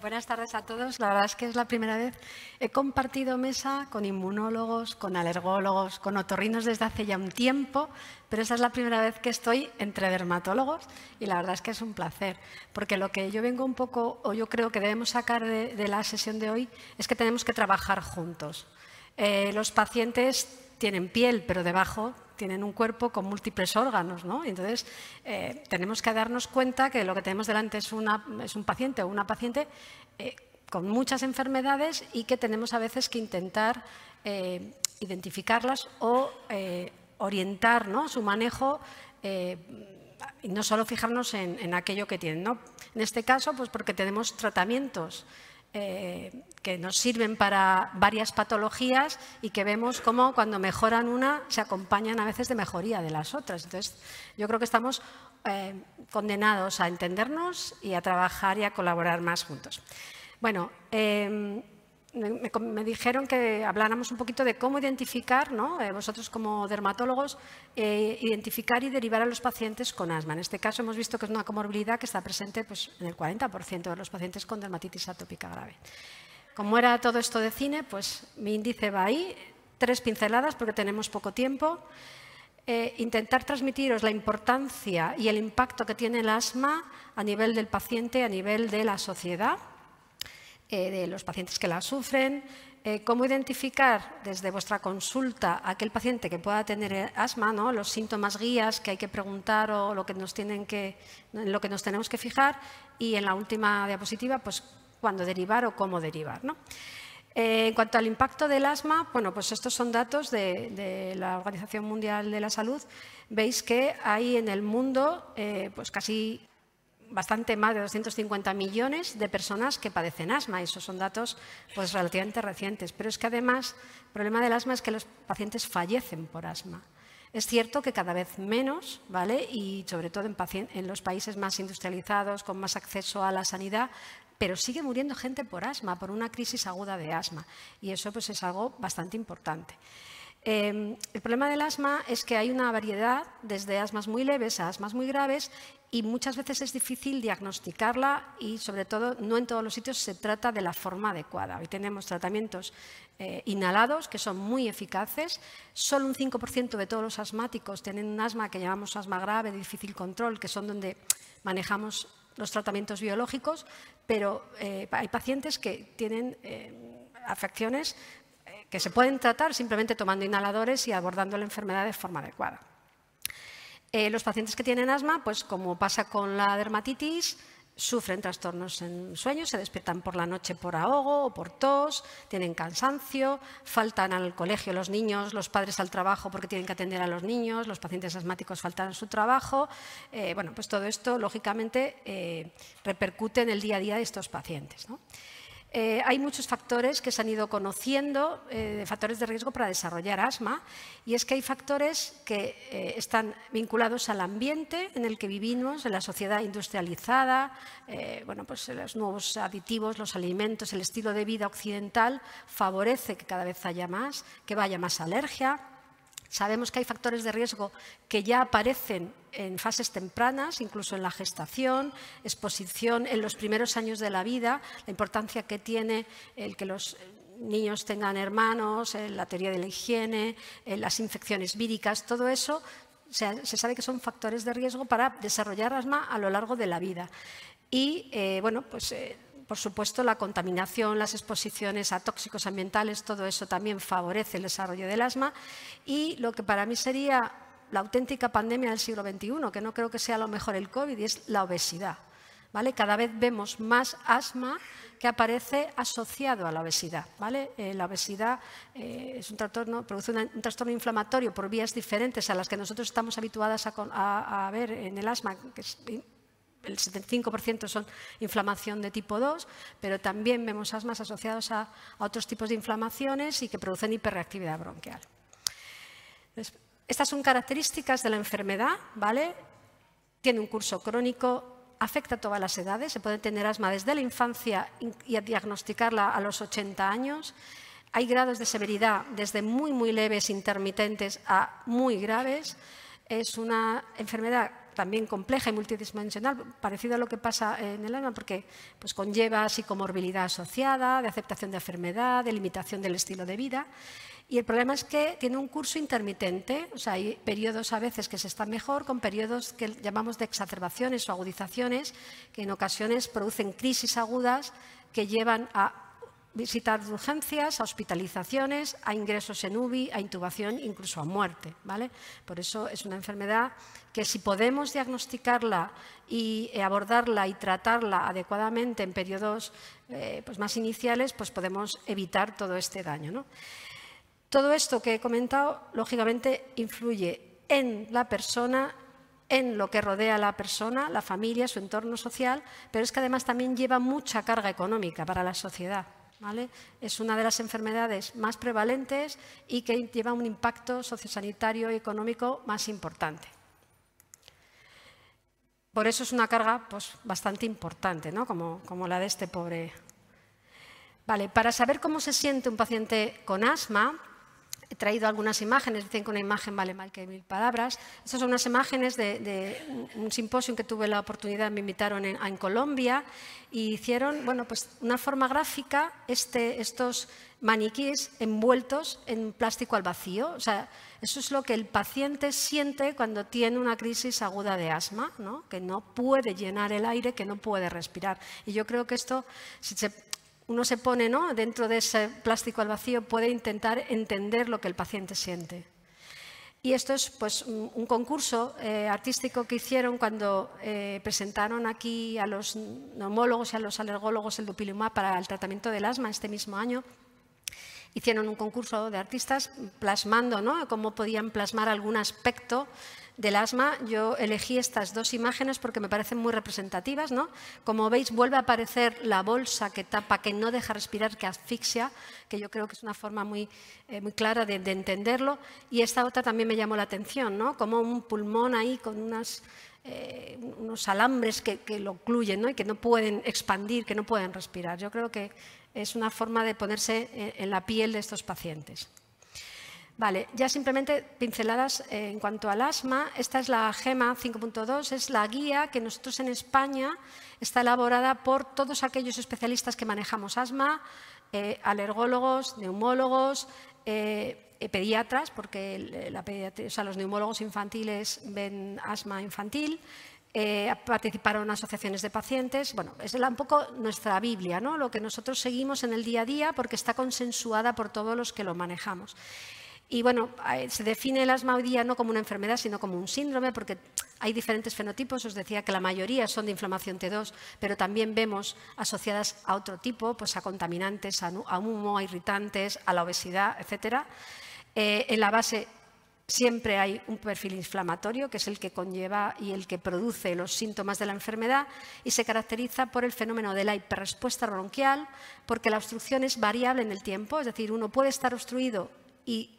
Buenas tardes a todos. La verdad es que es la primera vez. He compartido mesa con inmunólogos, con alergólogos, con otorrinos desde hace ya un tiempo, pero esa es la primera vez que estoy entre dermatólogos y la verdad es que es un placer, porque lo que yo vengo un poco, o yo creo que debemos sacar de, la sesión de hoy, es que tenemos que trabajar juntos. Eh, los pacientes tienen piel, pero debajo tienen un cuerpo con múltiples órganos, ¿no? entonces eh, tenemos que darnos cuenta que lo que tenemos delante es, un paciente o una paciente eh, con muchas enfermedades y que tenemos a veces que intentar identificarlas o orientar su manejo y no solo fijarnos en, aquello que tienen. En este caso, pues porque tenemos tratamientos que nos sirven para varias patologías y que vemos cómo cuando mejoran una se acompañan a veces de mejoría de las otras. Entonces, yo creo que estamos eh, condenados a entendernos y a trabajar y a colaborar más juntos. Bueno, eh, me, dijeron que habláramos un poquito de cómo identificar, ¿no? Eh, vosotros como dermatólogos, eh, identificar y derivar a los pacientes con asma. En este caso hemos visto que es una comorbilidad que está presente pues, en el 40% de los pacientes con dermatitis atópica grave. Como era todo esto de cine, pues mi índice va ahí, tres pinceladas porque tenemos poco tiempo. Eh, intentar transmitiros la importancia y el impacto que tiene el asma a nivel del paciente, a nivel de la sociedad eh, de los pacientes que la sufren, eh, cómo identificar desde vuestra consulta a aquel paciente que pueda tener asma, ¿no? los síntomas guías que hay que preguntar o lo que nos lo que nos tenemos que fijar y en la última diapositiva, pues cuándo derivar o cómo derivar. Eh, en cuanto al impacto del asma, bueno, pues estos son datos de, la Organización Mundial de la Salud. Veis que hay en el mundo pues casi bastante más de 250 millones de personas que padecen asma. Esos son datos pues, relativamente recientes. Pero es que además el problema del asma es que los pacientes fallecen por asma. Es cierto que cada vez menos, ¿vale? y sobre todo en los países más industrializados, con más acceso a la sanidad, pero sigue muriendo gente por asma, por una crisis aguda de asma. Y eso pues, es algo bastante importante. Em, el problema del asma es que hay una variedad, desde asmas muy leves a asmas muy graves, y muchas veces es difícil diagnosticarla y, sobre todo, no en todos los sitios se trata de la forma adecuada. Hoy tenemos tratamientos eh, inhalados que son muy eficaces. Solo un 5% de todos los asmáticos tienen un asma que llamamos asma grave, difícil control, que son donde manejamos los tratamientos biológicos, pero eh, hay pacientes que tienen eh, afecciones que se pueden tratar simplemente tomando inhaladores y abordando la enfermedad de forma adecuada. Eh, los pacientes que tienen asma, pues como pasa con la dermatitis, sufren trastornos en sueño, se despiertan por la noche por ahogo o por tos, tienen cansancio, faltan al colegio los niños, los padres al trabajo porque tienen que atender a los niños, los pacientes asmáticos faltan a su trabajo. Eh, bueno, pues todo esto, lógicamente, eh, repercute en el día a día de estos pacientes. Eh, hay muchos factores que se han ido conociendo, eh, factores de riesgo para desarrollar asma, y es que hay factores que eh, están vinculados al ambiente en el que vivimos, en la sociedad industrializada, bueno, pues los nuevos aditivos, los alimentos, el estilo de vida occidental favorece que cada vez haya más, que vaya más alergia, Sabemos que hay factores de riesgo que ya aparecen en fases tempranas, incluso en la gestación, exposición en los primeros años de la vida, la importancia que tiene el que los niños tengan hermanos, la teoría de la higiene, las infecciones víricas, todo eso se, sabe que son factores de riesgo para desarrollar asma a lo largo de la vida. Y eh, bueno, pues eh, por supuesto, la contaminación, las exposiciones a tóxicos ambientales, todo eso también favorece el desarrollo del asma. Y lo que para mí sería la auténtica pandemia del siglo XXI, que no creo que sea lo mejor el COVID, es la obesidad. ¿vale? Cada vez vemos más asma que aparece asociado a la obesidad. ¿vale? Eh, la obesidad eh, es un trastorno, produce un trastorno inflamatorio por vías diferentes a las que nosotros estamos habituadas a, a ver en el asma, el 75% son inflamación de tipo 2, pero también vemos asmas asociados a, otros tipos de inflamaciones y que producen hiperreactividad bronquial. Estas son características de la enfermedad, ¿vale? Tiene un curso crónico, afecta a todas las edades, se puede tener asma desde la infancia y diagnosticarla a los 80 años. Hay grados de severidad desde muy, muy leves, intermitentes, a muy graves. Es una enfermedad también compleja y multidimensional, parecido a lo que pasa en el alma, porque pues, conlleva psicomorbilidad asociada, de aceptación de enfermedad, de limitación del estilo de vida. Y el problema es que tiene un curso intermitente, o sea, hay periodos a veces que se está mejor, con periodos que llamamos de exacerbaciones o agudizaciones, que en ocasiones producen crisis agudas que llevan a visitar urgencias, a hospitalizaciones, a ingresos en UBI, a intubación, incluso a muerte. ¿vale? Por eso es una enfermedad que si podemos diagnosticarla y abordarla y tratarla adecuadamente en periodos eh, pues más iniciales, pues podemos evitar todo este daño. Todo esto que he comentado, lógicamente, influye en la persona en lo que rodea a la persona, la familia, su entorno social, pero es que además también lleva mucha carga económica para la sociedad. Es una de las enfermedades más prevalentes y que lleva un impacto sociosanitario y económico más importante. Por eso es una carga pues, bastante importante, ¿no? como, como la de este pobre. Vale, para saber cómo se siente un paciente con asma, He traído algunas imágenes, dicen que una imagen vale más que mil palabras. Estas son unas imágenes de, un simposio que tuve la oportunidad, me invitaron en, Colombia y hicieron bueno, pues una forma gráfica, este, estos maniquíes envueltos en plástico al vacío. O sea, eso es lo que el paciente siente cuando tiene una crisis aguda de asma, ¿no? que no puede llenar el aire, que no puede respirar. Y yo creo que esto, si se uno se pone ¿no? dentro de ese plástico al vacío, puede intentar entender lo que el paciente siente. Y esto es pues, un, concurso eh, artístico que hicieron cuando eh, presentaron aquí a los neumólogos y a los alergólogos el dupilumab para el tratamiento del asma este mismo año. Hicieron un concurso de artistas plasmando ¿no? cómo podían plasmar algún aspecto del asma, yo elegí estas dos imágenes porque me parecen muy representativas. ¿no? Como veis, vuelve a aparecer la bolsa que tapa, que no deja respirar, que asfixia, que yo creo que es una forma muy, eh, muy clara de, entenderlo. Y esta otra también me llamó la atención, ¿no? como un pulmón ahí con unas, eh, unos alambres que, lo ocluyen ¿no? y que no pueden expandir, que no pueden respirar. Yo creo que es una forma de ponerse en la piel de estos pacientes. Vale, ya simplemente pinceladas eh, en cuanto al asma. Esta es la GEMA 5.2, es la guía que nosotros en España está elaborada por todos aquellos especialistas que manejamos asma, eh, alergólogos, neumólogos, eh, pediatras, porque los neumólogos infantiles ven asma infantil, participaron asociaciones de pacientes. Bueno, es un poco nuestra Biblia, ¿no? lo que nosotros seguimos en el día a día porque está consensuada por todos los que lo manejamos. Y bueno, eh, se define el asma hoy día no como una enfermedad, sino como un síndrome, porque hay diferentes fenotipos. Os decía que la mayoría son de inflamación T2, pero también vemos asociadas a otro tipo, pues a contaminantes, a, humo, a irritantes, a la obesidad, etc. Eh, en la base siempre hay un perfil inflamatorio, que es el que conlleva y el que produce los síntomas de la enfermedad, y se caracteriza por el fenómeno de la hiperrespuesta bronquial, porque la obstrucción es variable en el tiempo, es decir, uno puede estar obstruido y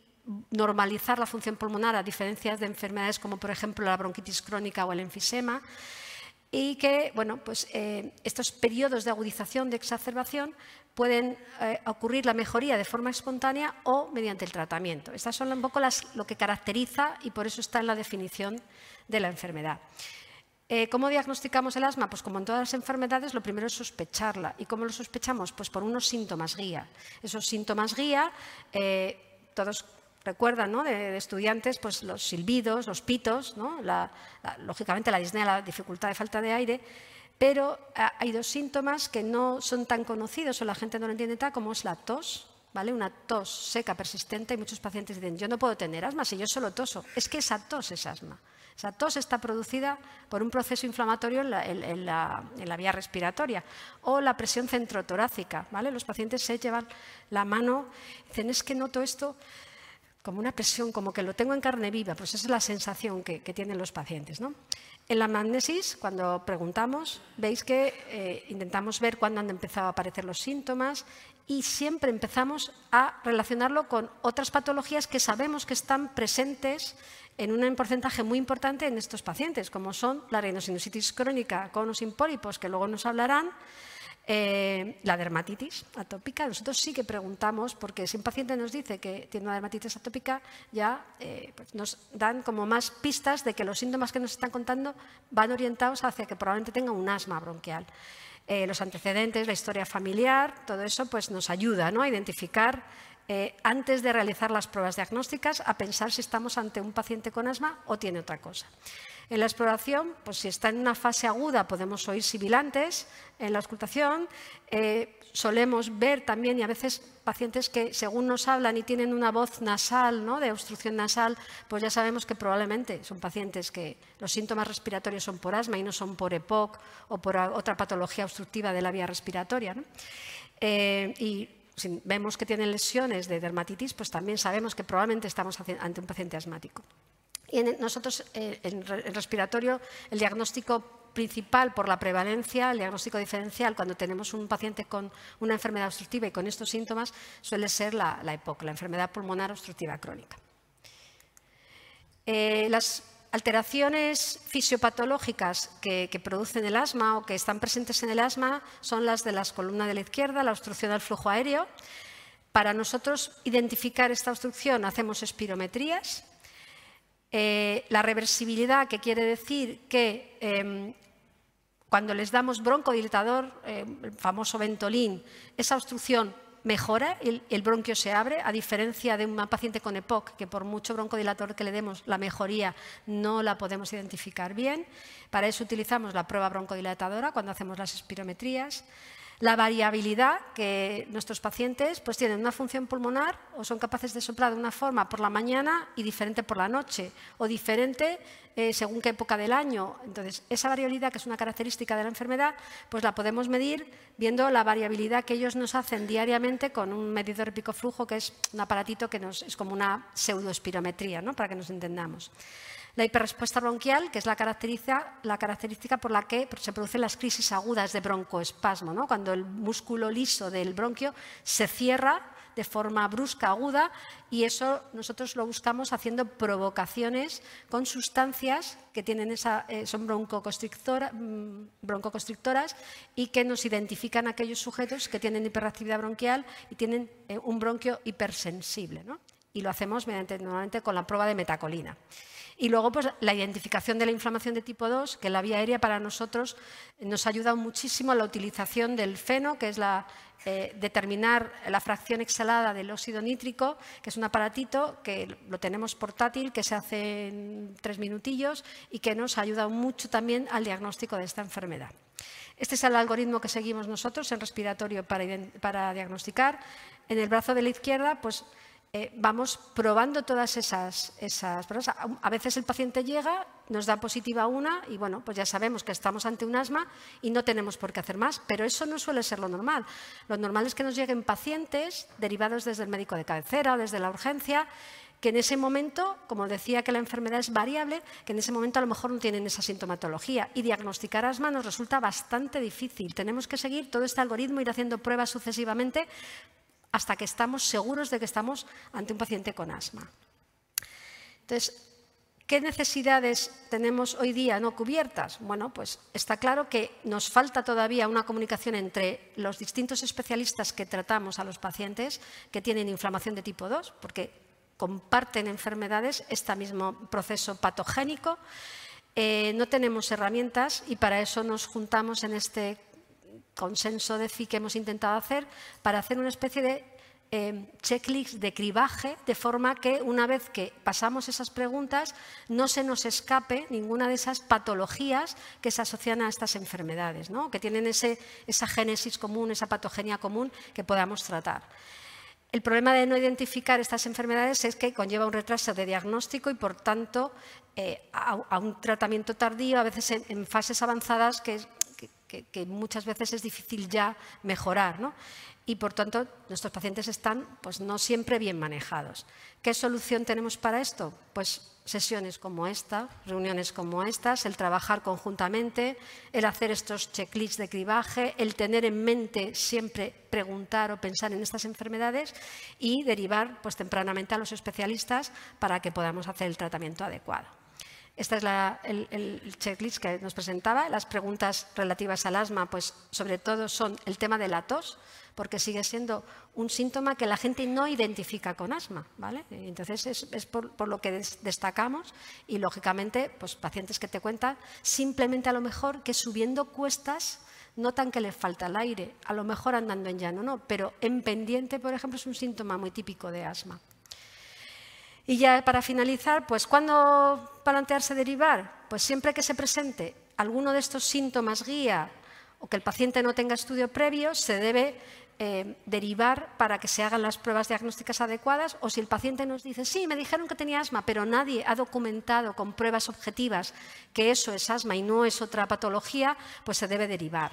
normalizar la función pulmonar a diferencia de enfermedades como por ejemplo la bronquitis crónica o el enfisema y que bueno, pues, eh, estos periodos de agudización, de exacerbación, pueden eh, ocurrir la mejoría de forma espontánea o mediante el tratamiento. Estas son un poco las, lo que caracteriza y por eso está en la definición de la enfermedad. Eh, ¿Cómo diagnosticamos el asma? Pues como en todas las enfermedades, lo primero es sospecharla. ¿Y cómo lo sospechamos? Pues por unos síntomas guía. Esos síntomas guía, todos recuerdan ¿no? de, estudiantes pues, los silbidos, los pitos, ¿no? lógicamente la disnea, la dificultad de falta de aire, pero ah, hay dos síntomas que no son tan conocidos o la gente no lo entiende tal como es la tos, ¿vale? una tos seca persistente y muchos pacientes dicen yo no puedo tener asma si yo solo toso. Es que esa tos es asma. Esa tos está producida por un proceso inflamatorio en la, en la, vía respiratoria o la presión centrotorácica. ¿vale? Los pacientes se llevan la mano, dicen es que noto esto como una presión, como que lo tengo en carne viva, pues esa es la sensación que, tienen los pacientes. ¿no? En la anamnesis, cuando preguntamos, veis que eh, intentamos ver cuándo han empezado a aparecer los síntomas y siempre empezamos a relacionarlo con otras patologías que sabemos que están presentes en un porcentaje muy importante en estos pacientes, como son la rhinosinusitis crónica con o sin que luego nos hablarán, Eh, la dermatitis atópica, nosotros sí que preguntamos, porque si un paciente nos dice que tiene una dermatitis atópica, ya eh, pues nos dan como más pistas de que los síntomas que nos están contando van orientados hacia que probablemente tenga un asma bronquial. Eh, los antecedentes, la historia familiar, todo eso pues, nos ayuda ¿no? a identificar antes de realizar las pruebas diagnósticas, a pensar si estamos ante un paciente con asma o tiene otra cosa. En la exploración, pues si está en una fase aguda podemos oír sibilantes. En la auscultación eh, solemos ver también y a veces pacientes que según nos hablan y tienen una voz nasal, ¿no? de obstrucción nasal, pues ya sabemos que probablemente son pacientes que los síntomas respiratorios son por asma y no son por EPOC o por otra patología obstructiva de la vía respiratoria. Eh, y si vemos que tienen lesiones de dermatitis, pues también sabemos que probablemente estamos ante un paciente asmático. Y nosotros, eh, en, respiratorio, el diagnóstico principal por la prevalencia, el diagnóstico diferencial, cuando tenemos un paciente con una enfermedad obstructiva y con estos síntomas, suele ser la, EPOC, la enfermedad pulmonar obstructiva crónica. Eh, las alteraciones fisiopatológicas que, producen el asma o que están presentes en el asma son las de las columnas de la izquierda, la obstrucción del flujo aéreo. Para nosotros identificar esta obstrucción hacemos espirometrías eh, la reversibilidad, que quiere decir que em, cuando les damos broncodilatador, em, el famoso Ventolin, esa obstrucción mejora, el, bronquio se abre, a diferencia de un paciente con EPOC, que por mucho broncodilatador que le demos, la mejoría no la podemos identificar bien. Para eso utilizamos la prueba broncodilatadora cuando hacemos las espirometrías. La variabilidad que nuestros pacientes pues, tienen una función pulmonar o son capaces de soplar de una forma por la mañana y diferente por la noche, o diferente eh, según qué época del año. Entonces, esa variabilidad, que es una característica de la enfermedad, pues la podemos medir viendo la variabilidad que ellos nos hacen diariamente con un medidor pico flujo, que es un aparatito que nos, es como una pseudoespirometría, ¿no? para que nos entendamos. La hiperrespuesta bronquial, que es la característica, por la que se producen las crisis agudas de broncoespasmo, cuando el músculo liso del bronquio se cierra de forma brusca, aguda, y eso nosotros lo buscamos haciendo provocaciones con sustancias que tienen esa, eh, son mm, broncoconstrictoras y que nos identifican aquellos sujetos que tienen hiperactividad bronquial y tienen eh, un bronquio hipersensible. Y lo hacemos mediante, normalmente con la prueba de metacolina. Y luego, pues, la identificación de la inflamación de tipo 2, que la vía aérea para nosotros nos ayuda muchísimo a la utilización del feno, que es la, eh, determinar la fracción exhalada del óxido nítrico, que es un aparatito que lo tenemos portátil, que se hace en tres minutillos y que nos ayuda mucho también al diagnóstico de esta enfermedad. Este es el algoritmo que seguimos nosotros en respiratorio para, para diagnosticar. En el brazo de la izquierda, pues eh, vamos probando todas esas, esas pruebas. A veces el paciente llega, nos da positiva una y bueno, pues ya sabemos que estamos ante un asma y no tenemos por qué hacer más, pero eso no suele ser lo normal. Lo normal es que nos lleguen pacientes derivados desde el médico de cabecera o desde la urgencia que en ese momento, como decía que la enfermedad es variable, que en ese momento a lo mejor no tienen esa sintomatología y diagnosticar asma nos resulta bastante difícil. Tenemos que seguir todo este algoritmo, ir haciendo pruebas sucesivamente hasta que estamos seguros de que estamos ante un paciente con asma. Entonces, ¿Qué necesidades tenemos hoy día no cubiertas? Bueno, pues está claro que nos falta todavía una comunicación entre los distintos especialistas que tratamos a los pacientes que tienen inflamación de tipo 2, porque comparten enfermedades, este mismo proceso patogénico. Eh, no tenemos herramientas y para eso nos juntamos en este consenso de FI que hemos intentado hacer para hacer una especie de eh, checklist de cribaje, de forma que una vez que pasamos esas preguntas no se nos escape ninguna de esas patologías que se asocian a estas enfermedades, ¿no? que tienen ese, esa génesis común, esa patogenia común que podamos tratar. El problema de no identificar estas enfermedades es que conlleva un retraso de diagnóstico y, por tanto, eh, a, un tratamiento tardío, a veces en, en fases avanzadas, que que, muchas veces es difícil ya mejorar. ¿no? Y por tanto, nuestros pacientes están pues, no siempre bien manejados. ¿Qué solución tenemos para esto? Pues sesiones como esta, reuniones como estas, el trabajar conjuntamente, el hacer estos checklists de cribaje, el tener en mente siempre preguntar o pensar en estas enfermedades y derivar pues, tempranamente a los especialistas para que podamos hacer el tratamiento adecuado. Este es el, checklist que nos presentaba. Las preguntas relativas al asma, pues sobre todo son el tema de la tos, porque sigue siendo un síntoma que la gente no identifica con asma. ¿vale? Entonces es, por, lo que destacamos y lógicamente pues, pacientes que te cuentan simplemente a lo mejor que subiendo cuestas notan que les falta el aire, a lo mejor andando en llano no, pero en pendiente, por ejemplo, es un síntoma muy típico de asma. Y ya para finalizar, pues ¿cuándo plantearse derivar? Pues siempre que se presente alguno de estos síntomas guía o que el paciente no tenga estudio previo, se debe eh, derivar para que se hagan las pruebas diagnósticas adecuadas o si el paciente nos dice, sí, me dijeron que tenía asma, pero nadie ha documentado con pruebas objetivas que eso es asma y no es otra patología, pues se debe derivar.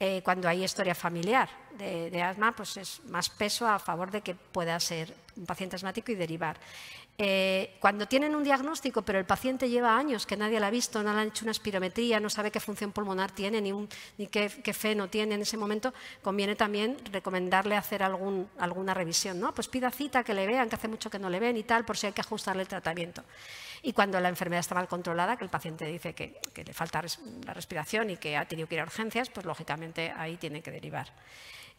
Eh, cuando hay historia familiar de, de asma, pues es más peso a favor de que pueda ser un paciente asmático y derivar. Eh, cuando tienen un diagnóstico, pero el paciente lleva años que nadie la ha visto, no le han hecho una espirometría, no sabe qué función pulmonar tiene ni, qué, fe no tiene en ese momento, conviene también recomendarle hacer alguna revisión. ¿no? Pues pida cita, que le vean, que hace mucho que no le ven y tal, por si hay que ajustarle el tratamiento. Y cuando la enfermedad está mal controlada, que el paciente dice que le falta la respiración y que ha tenido que ir a urgencias, pues lógicamente ahí tiene que derivar.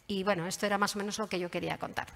Y bueno, esto era más o menos lo que yo quería contar.